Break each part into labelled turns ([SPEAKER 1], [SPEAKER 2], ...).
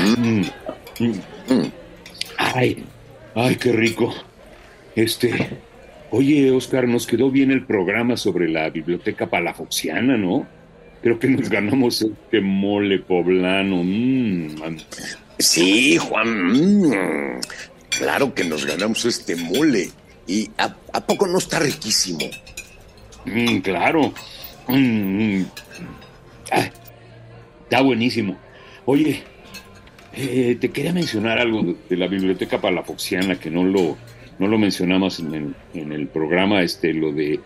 [SPEAKER 1] Mmm, mmm, Ay, ay, qué rico. Este, oye, Oscar, nos quedó bien el programa sobre la biblioteca palafoxiana, ¿no? Creo que nos ganamos este mole poblano. Mm,
[SPEAKER 2] sí, Juan. claro que nos ganamos este mole. ¿Y a, poco no está riquísimo?
[SPEAKER 1] Mm, claro. Mm, está buenísimo. Oye, eh, te quería mencionar algo de, la biblioteca palafoxiana que no lo, no lo mencionamos en el, programa, este, lo de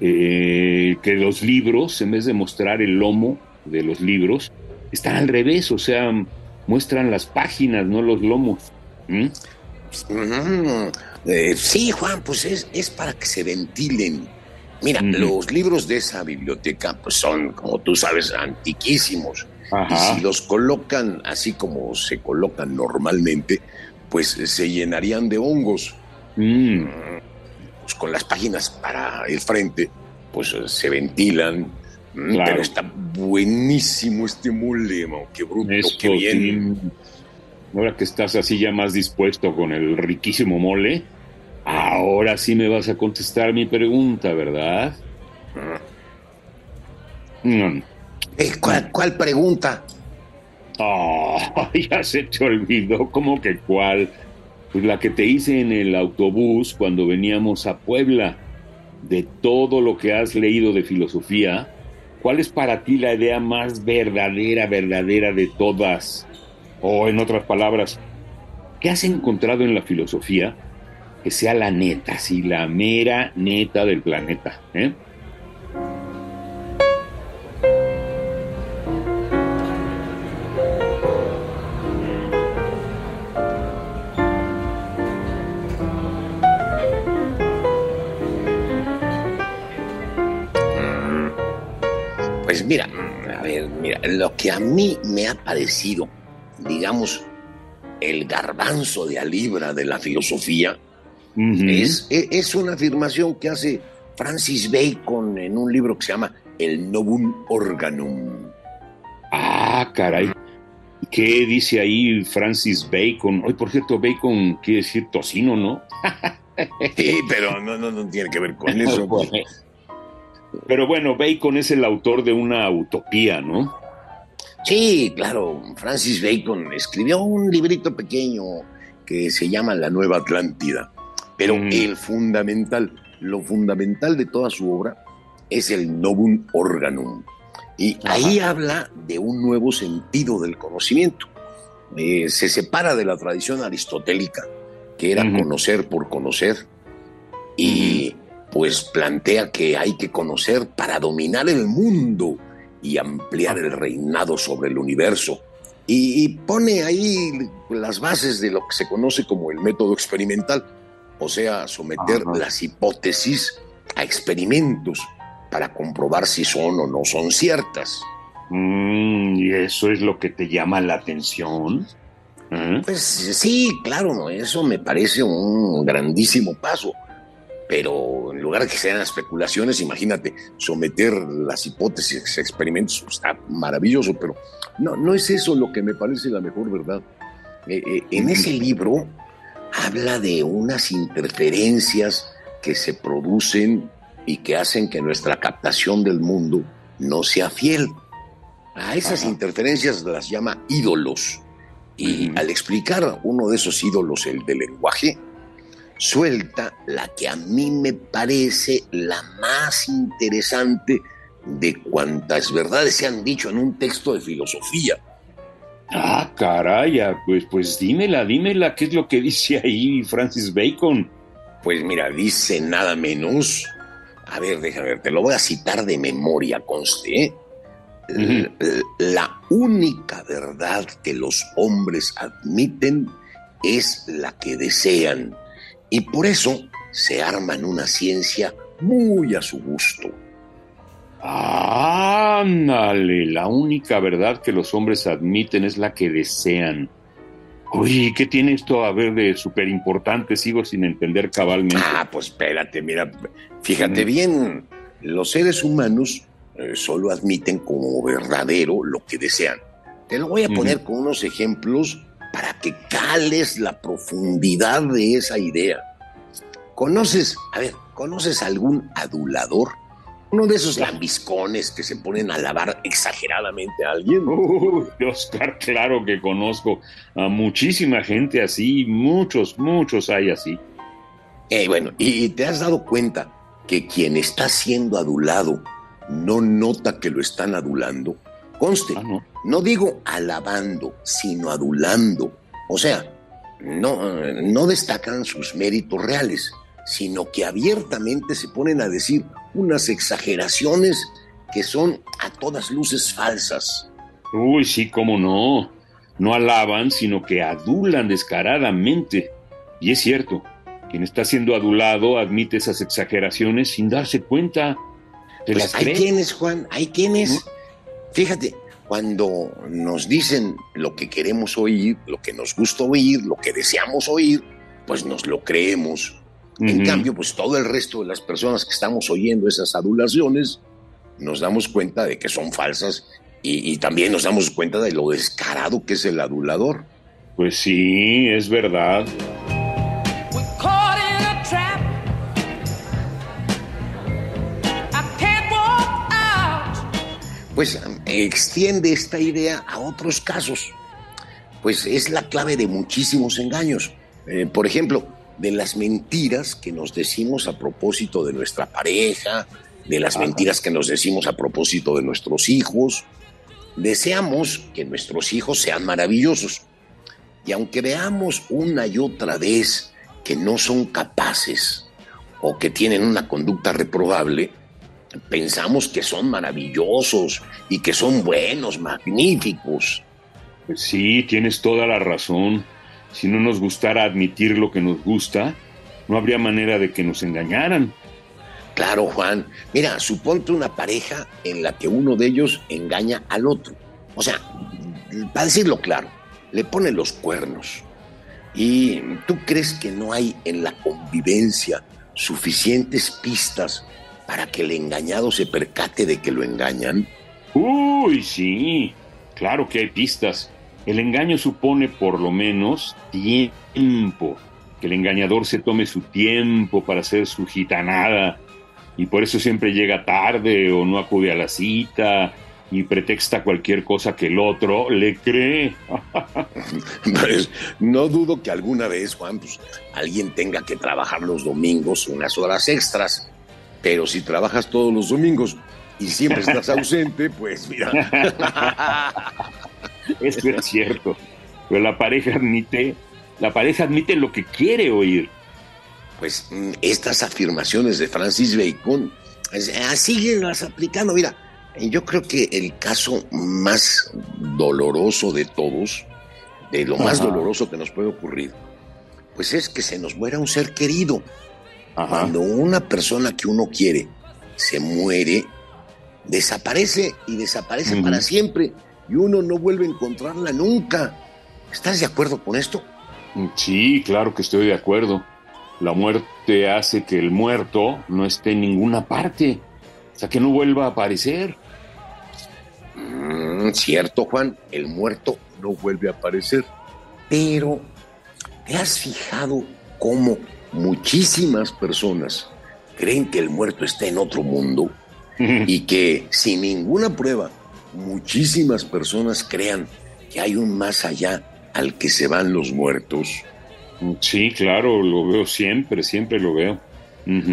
[SPEAKER 1] eh, que los libros, en vez de mostrar el lomo de los libros, están al revés, o sea, muestran las páginas, no los lomos.
[SPEAKER 2] ¿Mm? Eh, sí, Juan, pues es, es para que se ventilen. Mira, los libros de esa biblioteca pues son, como tú sabes, antiquísimos. Y si los colocan así como se colocan normalmente, pues se llenarían de hongos. Mm. Pues con las páginas para el frente, pues se ventilan. Mm, pero está buenísimo este mole, qué bruto, qué bien.
[SPEAKER 1] Ahora que estás así ya más dispuesto con el riquísimo mole, ahora sí me vas a contestar mi pregunta, ¿verdad?
[SPEAKER 2] Mm. Eh, ¿cuál, pregunta?
[SPEAKER 1] Ah, ya se te olvidó, ¿cómo que cuál? Pues la que te hice en el autobús cuando veníamos a Puebla. De todo lo que has leído de filosofía, ¿cuál es para ti la idea más verdadera, verdadera de todas? O en otras palabras, ¿qué has encontrado en la filosofía que sea la neta, sí, la mera neta del planeta? ¿eh?
[SPEAKER 2] Mira, a ver, mira, lo que a mí me ha parecido, digamos, el garbanzo de a libra de la filosofía, es, e, es, una afirmación que hace Francis Bacon en un libro que se llama El Novum Organum.
[SPEAKER 1] Ah, caray. ¿Qué dice ahí Francis Bacon? Hoy, por cierto, Bacon quiere decir tocino, ¿no?
[SPEAKER 2] sí, pero no, no, no tiene que ver con eso. Pues.
[SPEAKER 1] Pero bueno, Bacon es el autor de una utopía, ¿no?
[SPEAKER 2] Sí, claro. Francis Bacon escribió un librito pequeño que se llama La Nueva Atlántida. Pero mm. el fundamental, lo fundamental de toda su obra es el Novum Organum. Y ahí habla de un nuevo sentido del conocimiento. Eh, se separa de la tradición aristotélica, que era conocer por conocer, y pues plantea que hay que conocer para dominar el mundo y ampliar el reinado sobre el universo. Y, pone ahí las bases de lo que se conoce como el método experimental, o sea, someter las hipótesis a experimentos para comprobar si son o no son ciertas.
[SPEAKER 1] Mm, ¿Y eso es lo que te llama la atención?
[SPEAKER 2] ¿Eh? Pues sí, claro, eso me parece un grandísimo paso pero en lugar de que sean especulaciones, imagínate, someter las hipótesis, experimentos, está maravilloso, pero no, no es eso lo que me parece la mejor verdad. Eh, eh, en ese libro habla de unas interferencias que se producen y que hacen que nuestra captación del mundo no sea fiel. A esas interferencias las llama ídolos. Y al explicar uno de esos ídolos, el del lenguaje, suelta la que a mí me parece la más interesante de cuantas verdades se han dicho en un texto de filosofía.
[SPEAKER 1] Ah, caraya, pues, pues dímela, dímela, ¿qué es lo que dice ahí Francis Bacon?
[SPEAKER 2] Pues mira, dice nada menos. A ver, déjame ver, te lo voy a citar de memoria, conste. ¿eh? La única verdad que los hombres admiten es la que desean y por eso se arman una ciencia muy a su gusto.
[SPEAKER 1] Ándale, la única verdad que los hombres admiten es la que desean. Uy, ¿qué tiene esto a ver de súper importante? Sigo sin entender cabalmente.
[SPEAKER 2] Ah, pues espérate, mira, fíjate bien, los seres humanos eh, solo admiten como verdadero lo que desean. Te lo voy a poner con unos ejemplos para que cales la profundidad de esa idea. ¿Conoces, a ver, ¿conoces algún adulador? Uno de esos lambiscones que se ponen a alabar exageradamente a alguien.
[SPEAKER 1] Uy, Oscar, claro que conozco a muchísima gente así, muchos, muchos hay así.
[SPEAKER 2] Eh, bueno, y te has dado cuenta que quien está siendo adulado no nota que lo están adulando. Conste,
[SPEAKER 1] Ah, no.
[SPEAKER 2] no digo alabando, sino adulando. O sea, no, no destacan sus méritos reales, sino que abiertamente se ponen a decir unas exageraciones que son a todas luces falsas.
[SPEAKER 1] Uy, sí, cómo no. No alaban, sino que adulan descaradamente. Y es cierto, quien está siendo adulado admite esas exageraciones sin darse cuenta. ¿Te
[SPEAKER 2] Pues
[SPEAKER 1] las
[SPEAKER 2] hay
[SPEAKER 1] cree?
[SPEAKER 2] quienes, Juan, hay quienes. Fíjate, cuando nos dicen lo que queremos oír, lo que nos gusta oír, lo que deseamos oír, pues nos lo creemos. En
[SPEAKER 1] Ujú.
[SPEAKER 2] cambio, pues todo el resto de las personas que estamos oyendo esas adulaciones, nos damos cuenta de que son falsas y, y también nos damos cuenta de lo descarado que es el adulador.
[SPEAKER 1] Pues sí, es verdad.
[SPEAKER 2] Pues extiende esta idea a otros casos. Pues es la clave de muchísimos engaños. Eh, por ejemplo, de las mentiras que nos decimos a propósito de nuestra pareja, de las
[SPEAKER 1] Ajá.
[SPEAKER 2] mentiras que nos decimos a propósito de nuestros hijos. Deseamos que nuestros hijos sean maravillosos. Y aunque veamos una y otra vez que no son capaces o que tienen una conducta reprobable, pensamos que son maravillosos y que son buenos, magníficos.
[SPEAKER 1] Pues sí, tienes toda la razón. Si no nos gustara admitir lo que nos gusta, no habría manera de que nos engañaran.
[SPEAKER 2] Claro, Juan. Mira, suponte una pareja en la que uno de ellos engaña al otro. O sea, para decirlo claro, le pone los cuernos. ¿Y tú crees que no hay en la convivencia suficientes pistas para que el engañado se percate de que lo engañan?
[SPEAKER 1] Uy, sí, claro que hay pistas. El engaño supone por lo menos tiempo, que el engañador se tome su tiempo para hacer su gitanada y por eso siempre llega tarde o no acude a la cita y pretexta cualquier cosa que el otro le cree.
[SPEAKER 2] Pues no dudo que alguna vez, Juan, pues, alguien tenga que trabajar los domingos unas horas extras. Pero si trabajas todos los domingos y siempre estás ausente, pues mira.
[SPEAKER 1] Eso es cierto. Pero la pareja admite, la pareja admite lo que quiere oír.
[SPEAKER 2] Pues mm, estas afirmaciones de Francis Bacon, pues, ah, síguelas aplicando. Mira, yo creo que el caso más doloroso de todos, de lo más
[SPEAKER 1] Ajá.
[SPEAKER 2] doloroso que nos puede ocurrir, pues es que se nos muera un ser querido.
[SPEAKER 1] Ajá.
[SPEAKER 2] Cuando una persona que uno quiere se muere, desaparece y desaparece para siempre y uno no vuelve a encontrarla nunca. ¿Estás de acuerdo con esto?
[SPEAKER 1] Sí, claro que estoy de acuerdo. La muerte hace que el muerto no esté en ninguna parte, o sea, que no vuelva a aparecer.
[SPEAKER 2] Mm, cierto, Juan, el muerto no vuelve a aparecer. Pero, ¿te has fijado cómo muchísimas personas creen que el muerto está en otro mundo? y que sin ninguna prueba muchísimas personas crean que hay un más allá al que se van los muertos,
[SPEAKER 1] Sí, claro, lo veo siempre, siempre lo veo.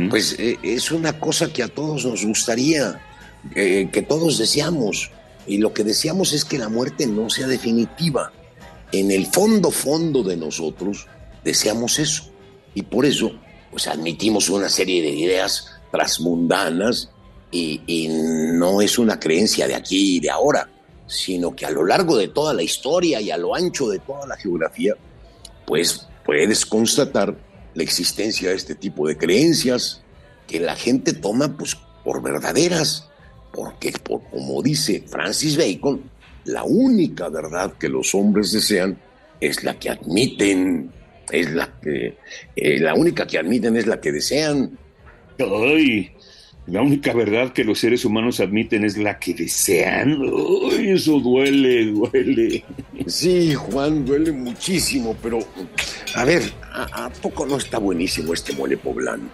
[SPEAKER 2] Pues eh, es una cosa que a todos nos gustaría, eh, que todos deseamos. Y lo que deseamos es que la muerte no sea definitiva. En el fondo, fondo de nosotros, deseamos eso. Y por eso, pues admitimos una serie de ideas transmundanas y, no es una creencia de aquí y de ahora, sino que a lo largo de toda la historia y a lo ancho de toda la geografía, pues puedes constatar la existencia de este tipo de creencias que la gente toma pues por verdaderas, porque por, como dice Francis Bacon, la única verdad que los hombres desean es la que admiten, es la que, eh, la única que admiten es la que desean.
[SPEAKER 1] Ay, la única verdad que los seres humanos admiten es la que desean. Ay, eso duele, duele.
[SPEAKER 2] Sí, Juan, duele muchísimo, pero a ver, ¿a, a poco no está buenísimo este mole poblano?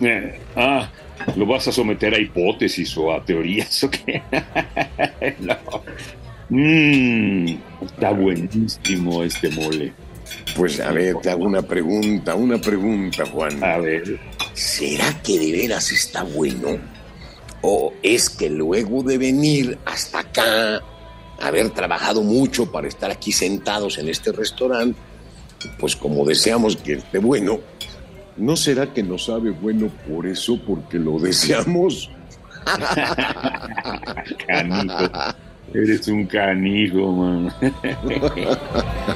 [SPEAKER 1] Eh, ah, ¿lo vas a someter a hipótesis o a teorías o qué? no. Mm, está buenísimo este mole.
[SPEAKER 2] Pues a ver, te hago una pregunta, una pregunta, Juan.
[SPEAKER 1] A ver.
[SPEAKER 2] ¿Será que de veras está bueno? ¿O es que luego de venir hasta acá, haber trabajado mucho para estar aquí sentados en este restaurante, pues como deseamos que esté bueno, ¿no será que no sabe bueno por eso, porque lo deseamos?
[SPEAKER 1] Canijo. Eres un canijo, man.